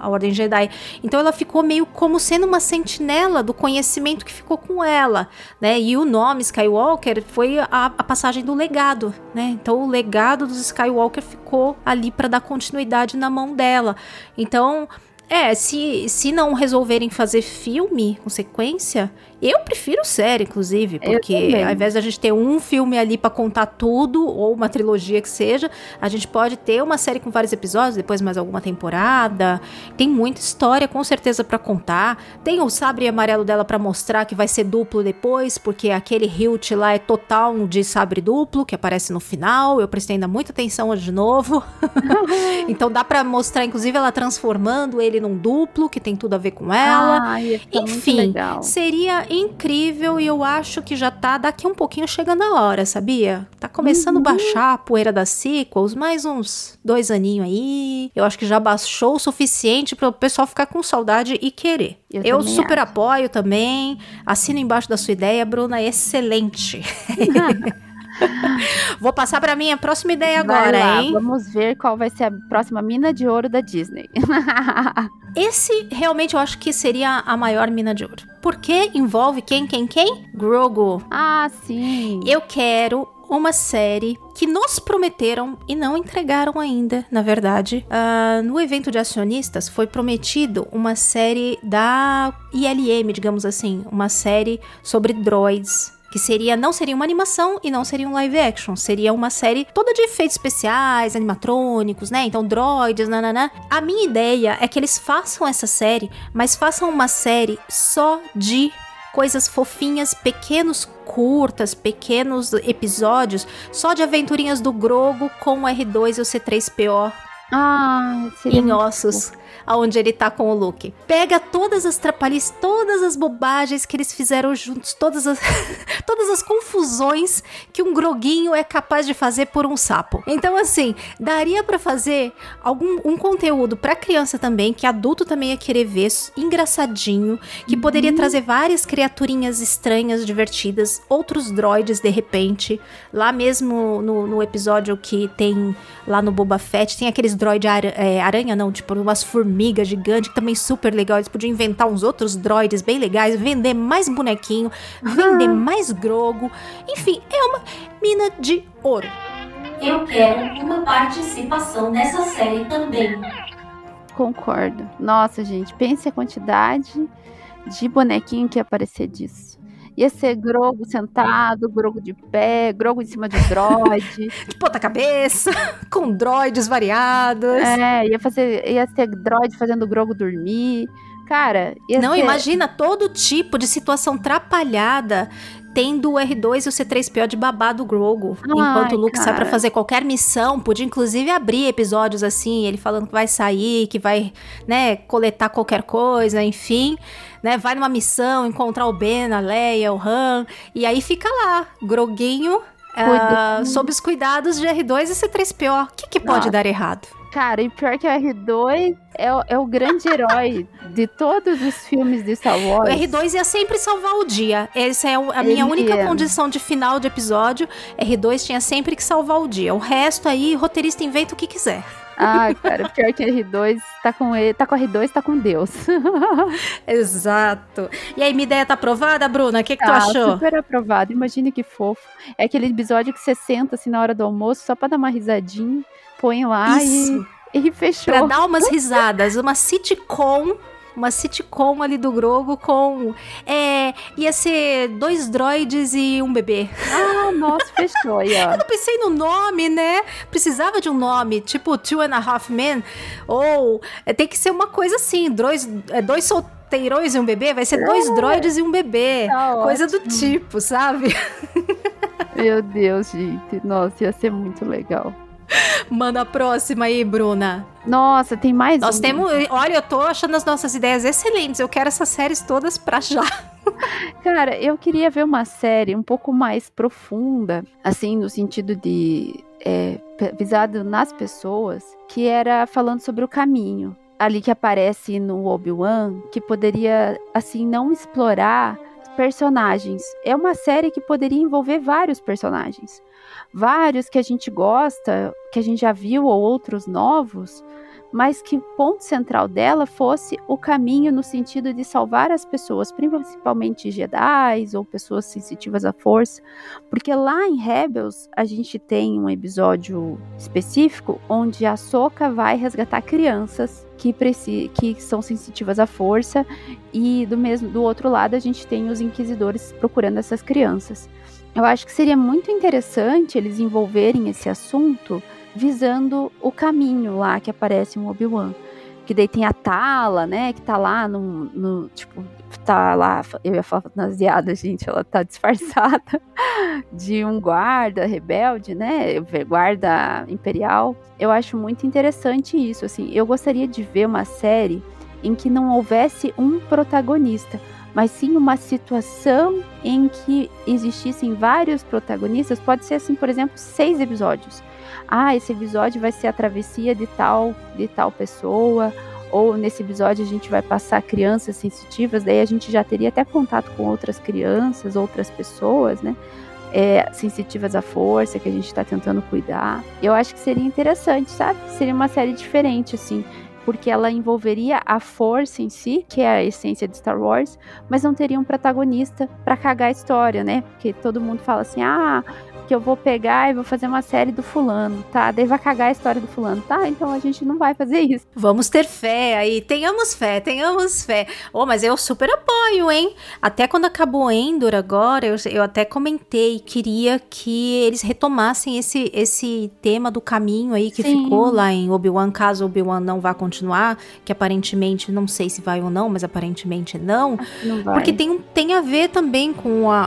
A: a, a, Ordem Jedi. Então, ela ficou meio como sendo uma sentinela do conhecimento que ficou com ela. Né? E o nome Skywalker foi a, a passagem do legado. Né? Então, o legado dos Skywalker ficou ali para dar continuidade na mão dela. Então. É, se, se não resolverem fazer filme com sequência, eu prefiro série, inclusive, porque ao invés da gente ter um filme ali para contar tudo, ou uma trilogia que seja, a gente pode ter uma série com vários episódios, depois mais alguma temporada. Tem muita história, com certeza, para contar. Tem o sabre amarelo dela para mostrar que vai ser duplo depois, porque aquele hilt lá é total de sabre duplo, que aparece no final. Eu prestei ainda muita atenção hoje de novo. então dá para mostrar, inclusive, ela transformando ele num duplo, que tem tudo a ver com ela. Enfim, seria incrível e eu acho que já tá daqui um pouquinho chegando a hora, sabia? Tá começando uhum. a baixar a poeira das sequels, mais uns dois aninhos aí. Eu acho que já baixou o suficiente para o pessoal ficar com saudade e querer. Eu, eu super acho. apoio também. Assino embaixo da sua ideia, Bruna, excelente. Vou passar para minha próxima ideia agora, lá, hein?
B: Vamos ver qual vai ser a próxima mina de ouro da Disney.
A: Esse realmente eu acho que seria a maior mina de ouro. Porque envolve quem, quem, quem? Grogu.
B: Ah, sim.
A: Eu quero uma série que nos prometeram e não entregaram ainda, na verdade. Uh, no evento de acionistas foi prometido uma série da ILM, digamos assim, uma série sobre droids que seria não seria uma animação e não seria um live action, seria uma série toda de efeitos especiais, animatrônicos, né? Então droids, nananã. A minha ideia é que eles façam essa série, mas façam uma série só de coisas fofinhas, pequenos curtas, pequenos episódios, só de aventurinhas do Grogo com o R2 e o C3PO
B: ah,
A: em ossos aonde ele tá com o Luke. Pega todas as trapalhices, todas as bobagens que eles fizeram juntos, todas as, todas as confusões que um groguinho é capaz de fazer por um sapo. Então, assim, daria para fazer algum um conteúdo para criança também, que adulto também ia querer ver, engraçadinho, que uhum. poderia trazer várias criaturinhas estranhas, divertidas, outros droids de repente. Lá mesmo no, no episódio que tem lá no Boba Fett, tem aqueles droid ar, é, aranha, não, tipo umas formigas formiga gigante, também super legal. Eles podiam inventar uns outros droids bem legais, vender mais bonequinho, vender mais grogo. Enfim, é uma mina de ouro.
D: Eu quero uma participação nessa série também.
B: Concordo. Nossa, gente, pense a quantidade de bonequinho que ia aparecer disso. Ia ser Grogo sentado, Grogo de pé, Grogo em cima de droid.
A: de ponta cabeça, com droids variados.
B: É, ia fazer, ia ser droid fazendo Grogo dormir. Cara,
A: Não,
B: ser...
A: imagina todo tipo de situação trapalhada tendo o R2 e o C3PO de babá do Grogu. Ai, enquanto o Luke cara. sai para fazer qualquer missão, podia inclusive abrir episódios assim, ele falando que vai sair, que vai, né, coletar qualquer coisa, enfim né? Vai numa missão, encontrar o Ben, a Leia, o Han, e aí fica lá, groguinho, uh, sob os cuidados de R2 e C3PO. O que, que pode Nossa. dar errado?
B: Cara, e pior que o R2 é, o, é o grande herói de todos os filmes de Star Wars.
A: O R2 ia sempre salvar o dia. Essa é a minha Ele única condição de final de episódio. R2 tinha sempre que salvar o dia. O resto aí, roteirista inventa o que quiser.
B: Ah, cara, pior que R2 tá com ele, tá com R2, tá com Deus.
A: Exato. E aí, minha ideia tá aprovada, Bruna? O que, que tu ah, achou?
B: Super aprovada. Imagine que fofo. É aquele episódio que você senta assim na hora do almoço só pra dar uma risadinha, põe lá Isso. e, e fechou.
A: Pra dar umas risadas, uma sitcom uma sitcom ali do Grogo com. É, ia ser dois droids e um bebê.
B: Ah, nossa, fechou aí, ó.
A: Eu não pensei no nome, né? Precisava de um nome, tipo Two and a Half Men. Ou é, tem que ser uma coisa assim: dois, é, dois solteirões e um bebê. Vai ser dois é. droids e um bebê. Tá coisa ótimo. do tipo, sabe?
B: Meu Deus, gente. Nossa, ia ser muito legal.
A: Manda a próxima aí, Bruna.
B: Nossa, tem mais
A: Nós
B: um.
A: temos. Olha, eu tô achando as nossas ideias excelentes. Eu quero essas séries todas pra já.
B: Cara, eu queria ver uma série um pouco mais profunda, assim, no sentido de. É, visado nas pessoas, que era falando sobre o caminho. Ali que aparece no Obi-Wan, que poderia, assim, não explorar personagens. É uma série que poderia envolver vários personagens. Vários que a gente gosta, que a gente já viu, ou outros novos, mas que o ponto central dela fosse o caminho no sentido de salvar as pessoas, principalmente Jedi ou pessoas sensitivas à força, porque lá em Rebels a gente tem um episódio específico onde a Soka vai resgatar crianças que, que são sensitivas à força e do mesmo do outro lado a gente tem os inquisidores procurando essas crianças. Eu acho que seria muito interessante eles envolverem esse assunto visando o caminho lá que aparece um Obi-Wan. Que daí tem a Tala, né? Que tá lá no, no. Tipo, tá lá. Eu ia falar fantasiada, gente. Ela tá disfarçada de um guarda rebelde, né? Guarda imperial. Eu acho muito interessante isso. Assim, eu gostaria de ver uma série em que não houvesse um protagonista, mas sim uma situação em que existissem vários protagonistas. Pode ser assim, por exemplo, seis episódios ah, esse episódio vai ser a travessia de tal, de tal pessoa, ou nesse episódio a gente vai passar crianças sensitivas, daí a gente já teria até contato com outras crianças, outras pessoas, né? É, sensitivas à força, que a gente está tentando cuidar. Eu acho que seria interessante, sabe? Seria uma série diferente, assim, porque ela envolveria a força em si, que é a essência de Star Wars, mas não teria um protagonista para cagar a história, né? Porque todo mundo fala assim: ah, que eu vou pegar e vou fazer uma série do fulano, tá? Daí vai cagar a história do fulano, tá? Então a gente não vai fazer isso.
A: Vamos ter fé aí, tenhamos fé, tenhamos fé. Oh, mas eu super apoio, hein? Até quando acabou Endor agora, eu, eu até comentei, queria que eles retomassem esse, esse tema do caminho aí que Sim. ficou lá em Obi-Wan, caso Obi-Wan não vá continuar, que aparentemente, não sei se vai ou não, mas aparentemente não.
B: não vai.
A: Porque tem, tem a ver também com a,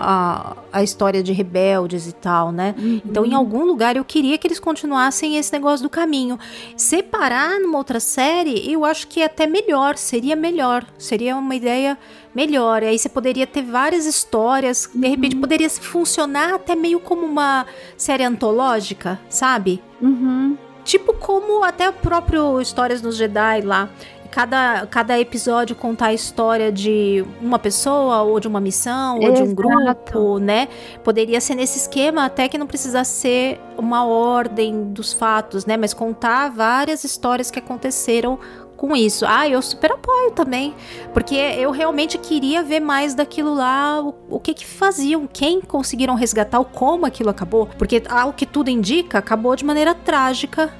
A: a, a história de rebeldes e tal né? Uhum. Então, em algum lugar, eu queria que eles continuassem esse negócio do caminho. Separar numa outra série, eu acho que é até melhor, seria melhor, seria uma ideia melhor. E aí você poderia ter várias histórias, de repente uhum. poderia funcionar até meio como uma série antológica, sabe?
B: Uhum.
A: Tipo como até o próprio Histórias dos Jedi lá cada, cada episódio contar a história de uma pessoa, ou de uma missão, ou de um grupo, né? Poderia ser nesse esquema, até que não precisasse ser uma ordem dos fatos, né? Mas contar várias histórias que aconteceram com isso. Ah, eu super apoio também, porque eu realmente queria ver mais daquilo lá, o, o que que faziam, quem conseguiram resgatar, o como aquilo acabou, porque ao que tudo indica, acabou de maneira trágica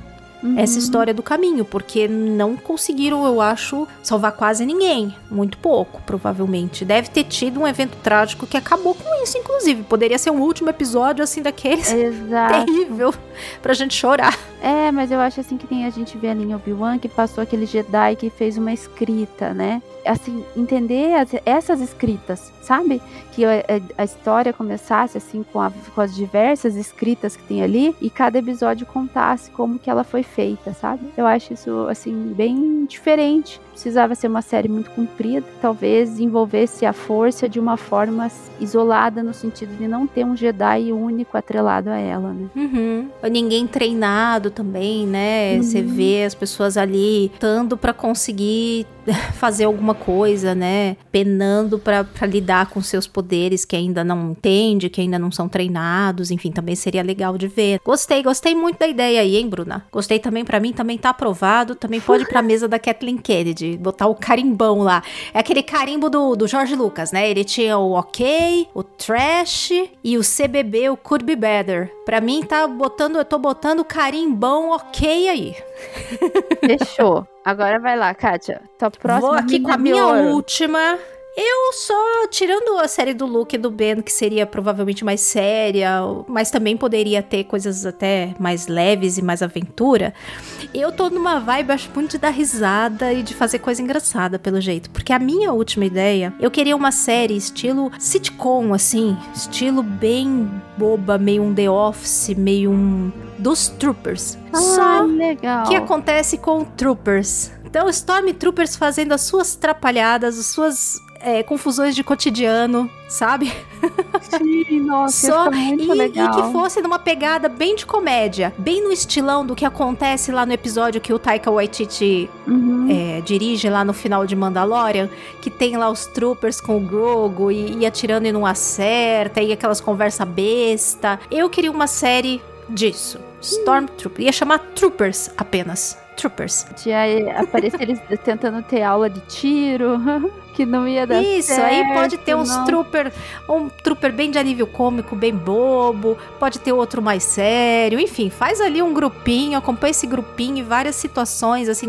A: uhum. essa história do caminho, porque não conseguiram, eu acho, salvar quase ninguém. Muito pouco, provavelmente. Deve ter tido um evento trágico que acabou com isso, inclusive. Poderia ser um último episódio, assim, daqueles
B: Exato.
A: terrível pra gente chorar.
B: É, mas eu acho assim que tem a gente vê ali em Obi-Wan que passou aquele Jedi que fez uma escrita, né? Assim, entender as, essas escritas, sabe? Que a, a, história começasse assim com, a, com as diversas escritas que tem ali e cada episódio contasse como que ela foi feita, sabe? Eu acho isso assim bem diferente precisava ser uma série muito comprida, talvez envolvesse a força de uma forma isolada, no sentido de não ter um Jedi único atrelado a ela, né?
A: Uhum. Ninguém treinado também, né? Uhum. Você vê as pessoas ali lutando para conseguir fazer alguma coisa, né? Penando para lidar com seus poderes que ainda não entende, que ainda não são treinados, enfim, também seria legal de ver. Gostei, gostei muito da ideia aí, hein, Bruna? Gostei também, para mim também tá aprovado, também pode ir pra mesa da Kathleen Kennedy botar o carimbão lá. É aquele carimbo do, do Jorge Lucas, né? Ele tinha o ok, o trash e o CBB, o could be better. Pra mim, tá botando, eu tô botando carimbão ok aí.
B: Fechou. Agora vai lá, Kátia. Tua próxima.
A: Vou aqui com a minha última. Eu só, tirando a série do Luke e do Ben, que seria provavelmente mais séria, mas também poderia ter coisas até mais leves e mais aventura, eu tô numa vibe, acho muito de dar risada e de fazer coisa engraçada, pelo jeito. Porque a minha última ideia, eu queria uma série estilo sitcom, assim, estilo bem boba, meio um The Office, meio um. dos Troopers.
B: Ah, Só legal.
A: que acontece com Troopers. Então, Stormtroopers fazendo as suas trapalhadas, as suas é, confusões de cotidiano, sabe?
B: Sim, nossa,
A: Só e,
B: legal.
A: e que fosse numa pegada bem de comédia, bem no estilão do que acontece lá no episódio que o Taika Waititi
B: Uhum.
A: é, dirige lá no final de Mandalorian, que tem lá os troopers com o Grogu e, e atirando e não acerta, e aquelas conversa besta. Eu queria uma série disso. Stormtrooper. Ia chamar Troopers apenas. Troopers.
B: Eh, aparecer eles tentando ter aula de tiro, que não ia dar
A: Isso,
B: certo.
A: aí pode ter uns
B: não.
A: trooper, um trooper bem de alívio cômico, bem bobo, pode ter outro mais sério, enfim, faz ali um grupinho, acompanha esse grupinho em várias situações, assim,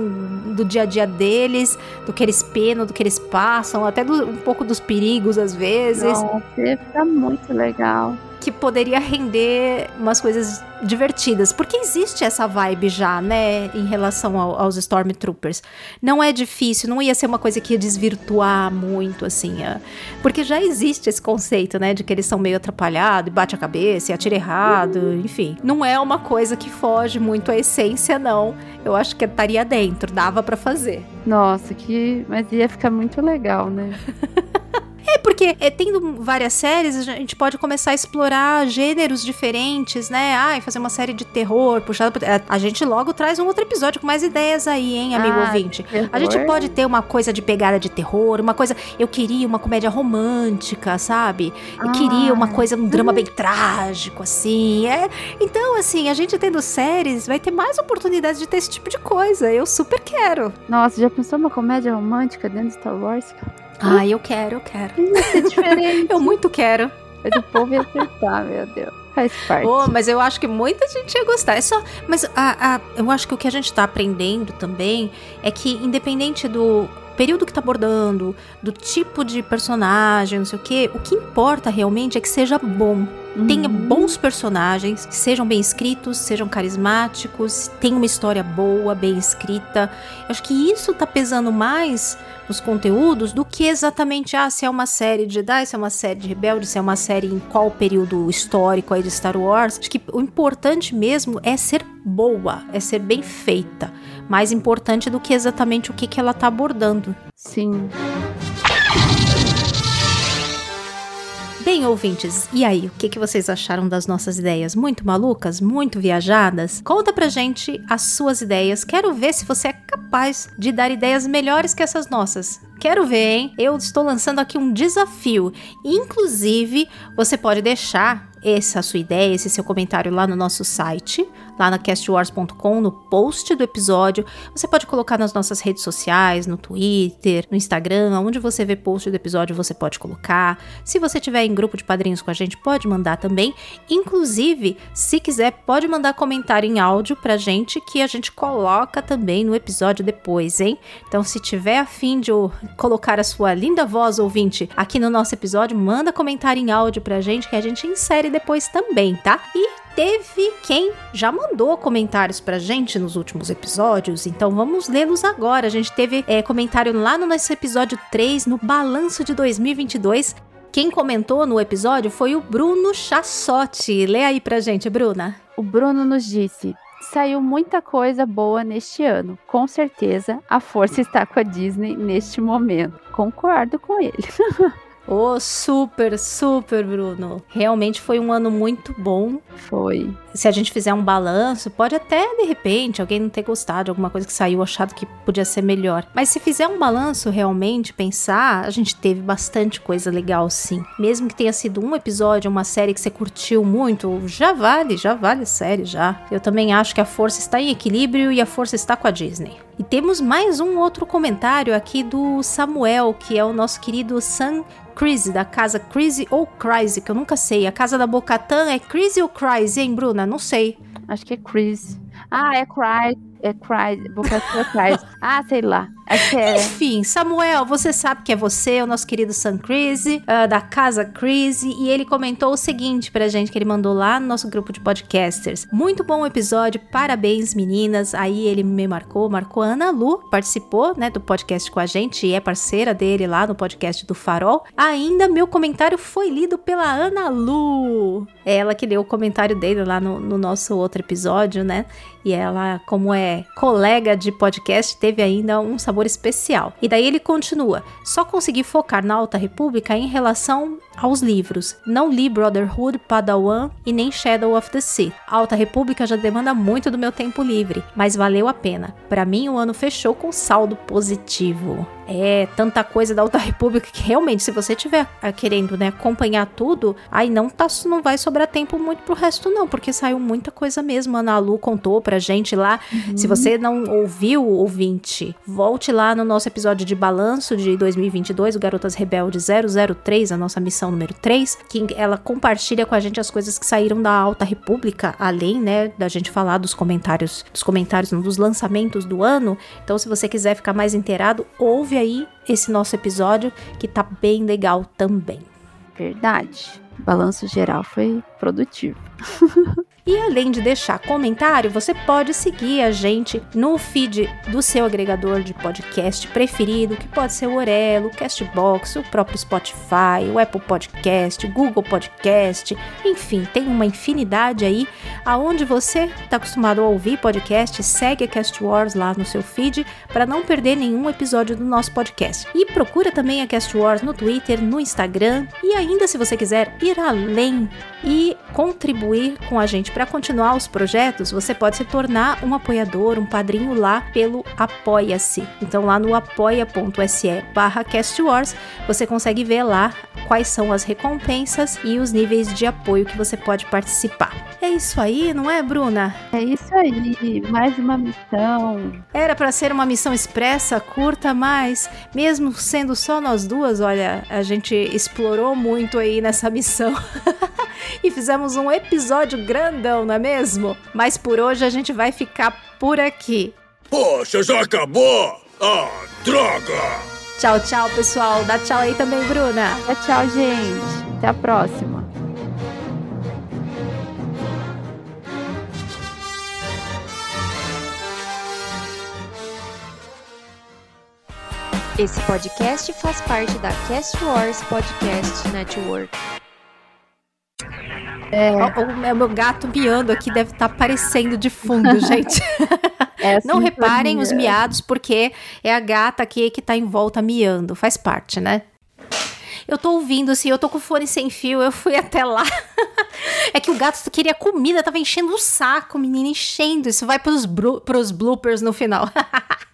A: do dia a dia deles, do que eles penam, do que eles passam, até do- um pouco dos perigos às vezes,
B: Nossa, ia ficar muito legal.
A: Que poderia render umas coisas divertidas, porque existe essa vibe já, né, em relação ao- aos Stormtroopers. Não é difícil, não ia ser uma coisa que ia desvirtuar muito, assim, a- porque já existe esse conceito, né, de que eles são meio atrapalhados, e bate a cabeça, e atira errado, enfim. Não é uma coisa que foge muito à essência, não. Eu acho que estaria dentro, dava pra fazer.
B: Nossa, que. Mas ia ficar muito legal, né?
A: É porque é, tendo várias séries, a gente pode começar a explorar gêneros diferentes, né? Ai, fazer uma série de terror, puxada por... A gente logo traz um outro episódio com mais ideias aí, hein, amigo
B: Ah,
A: ouvinte? A gente pode ter uma coisa de pegada de terror, uma coisa. Eu queria uma comédia romântica, sabe? Eu
B: Ah.
A: queria uma coisa, um drama bem trágico, assim. É. Então, assim, a gente tendo séries vai ter mais oportunidades de ter esse tipo de coisa. Eu super quero.
B: Nossa, já pensou uma comédia romântica dentro de Star Wars?
A: Ai, eu quero, eu quero.
B: Ser diferente.
A: Eu muito quero.
B: Mas o povo ia acertar, meu Deus. Faz parte.
A: Oh, mas eu acho que muita gente ia gostar. É só, mas a, a- eu acho que o que a gente tá aprendendo também é que, independente do período que tá abordando, do tipo de personagem, não sei o quê, o que importa realmente é que seja bom. Tenha
B: Uhum.
A: bons personagens, que sejam bem escritos, sejam carismáticos, tenha uma história boa, bem escrita. Eu acho que isso tá pesando mais nos conteúdos do que exatamente ah, se é uma série de Jedi, se é uma série de Rebelde, se é uma série em qual período histórico aí de Star Wars. Acho que o importante mesmo é ser boa, é ser bem feita. Mais importante do que exatamente o que, que ela tá abordando.
B: Sim.
A: Bem, ouvintes, e aí, o que, que vocês acharam das nossas ideias? Muito malucas? Muito viajadas? Conta pra gente as suas ideias. Quero ver se você é capaz de dar ideias melhores que essas nossas. Quero ver, hein? Eu estou lançando aqui um desafio. Inclusive, você pode deixar essa sua ideia, esse seu comentário lá no nosso site, lá na castwars.com, no post do episódio. Você pode colocar nas nossas redes sociais, no Twitter, no Instagram, onde você vê post do episódio, você pode colocar. Se você tiver em grupo de padrinhos com a gente, pode mandar também. Inclusive, se quiser, pode mandar comentário em áudio pra gente que a gente coloca também no episódio depois, hein? Então, se tiver afim de colocar a sua linda voz ouvinte aqui no nosso episódio, manda comentário em áudio pra gente que a gente insere depois também, tá? E teve quem já mandou comentários pra gente nos últimos episódios, então vamos lê-los agora. A gente teve é, comentário lá no nosso episódio 3, no balanço de 2022. Quem comentou no episódio foi o Bruno Chassotti. Lê aí pra gente, Bruna.
B: O Bruno nos disse: saiu muita coisa boa neste ano. Com certeza, a força está com a Disney neste momento. Concordo com ele.
A: Ô, super, super, Bruno. Realmente foi um ano muito bom.
B: Foi.
A: Se a gente fizer um balanço, pode até, de repente, alguém não ter gostado alguma coisa que saiu, achado que podia ser melhor. Mas se fizer um balanço realmente, pensar, a gente teve bastante coisa legal, sim. Mesmo que tenha sido um episódio, uma série que você curtiu muito, já vale, já vale a série, já. Eu também acho que a força está em equilíbrio e a força está com a Disney. E temos mais um outro comentário aqui do Samuel, que é o nosso querido Sam Crazy, da casa Crazy ou Crazy, que eu nunca sei. A casa da Bocatã é Crazy ou Crazy, hein, Bruna? Não sei.
B: Acho que é Chris. Ah, é Cry. É Cry. Boca é Cry. Ah, sei lá. É.
A: Enfim, Samuel, você sabe que é você, o nosso querido Sam Crazy, ah, da casa Crazy, e ele comentou o seguinte pra gente, que ele mandou lá no nosso grupo de podcasters. Muito bom episódio, parabéns meninas. Aí ele me marcou, marcou Ana Lu, participou, né, do podcast com a gente e é parceira dele lá no podcast do Farol. Ainda meu comentário foi lido pela Ana Lu. É ela que leu o comentário dele lá no, no nosso outro episódio, né? E ela, como é é colega de podcast teve ainda um sabor especial. E daí ele continua: só consegui focar na Alta República em relação aos livros. Não li Brotherhood, Padawan e nem Shadow of the Sea. A Alta República já demanda muito do meu tempo livre, mas valeu a pena. Para mim, o ano fechou com saldo positivo. É tanta coisa da Alta República que realmente, se você tiver ah, querendo né, acompanhar tudo, aí não, tá, não vai sobrar tempo muito pro resto, não, porque saiu muita coisa mesmo. A Ana Lu contou pra gente lá. Uhum. Se você não ouviu, ouvinte, volte lá no nosso episódio de balanço de 2022, o Garotas Rebeldes 003, a nossa missão número 3, que ela compartilha com a gente as coisas que saíram da Alta República, além, né, da gente falar dos comentários, dos comentários dos lançamentos do ano. Então, se você quiser ficar mais inteirado, ouve aí esse nosso episódio que tá bem legal também.
B: Verdade. Balanço geral foi produtivo.
A: E além de deixar comentário, você pode seguir a gente no feed do seu agregador de podcast preferido, que pode ser o Orelo, o Castbox, o próprio Spotify, o Apple Podcast, o Google Podcast, enfim, tem uma infinidade aí. Aonde você está acostumado a ouvir podcast, segue a Cast Wars lá no seu feed para não perder nenhum episódio do nosso podcast. E procura também a Cast Wars no Twitter, no Instagram e ainda se você quiser ir além e contribuir com a gente para continuar os projetos, você pode se tornar um apoiador, um padrinho lá pelo Apoia-se. Então lá no apoia.se barra castwars, você consegue ver lá quais são as recompensas e os níveis de apoio que você pode participar. É isso aí, não é, Bruna?
B: É isso aí, mais uma missão.
A: Era para ser uma missão expressa, curta, mas mesmo sendo só nós duas, olha, a gente explorou muito aí nessa missão. e fizemos um episódio grandão, não é mesmo? Mas por hoje a gente vai ficar por aqui.
E: Poxa, já acabou? Ah, droga!
A: Tchau, tchau, pessoal. Dá tchau aí também, Bruna.
B: Dá tchau, gente. Até a próxima.
F: Esse podcast faz parte da Cast Wars Podcast Network.
A: É. O, o, meu gato miando aqui deve estar tá aparecendo de fundo, gente. É Não reparem os miados, porque é a gata aqui que tá em volta miando. Faz parte, né? Eu tô ouvindo, assim, eu tô com fone sem fio, eu fui até lá. é que o gato queria comida, tava enchendo o saco, menina, enchendo. Isso vai pros, pros bloopers no final.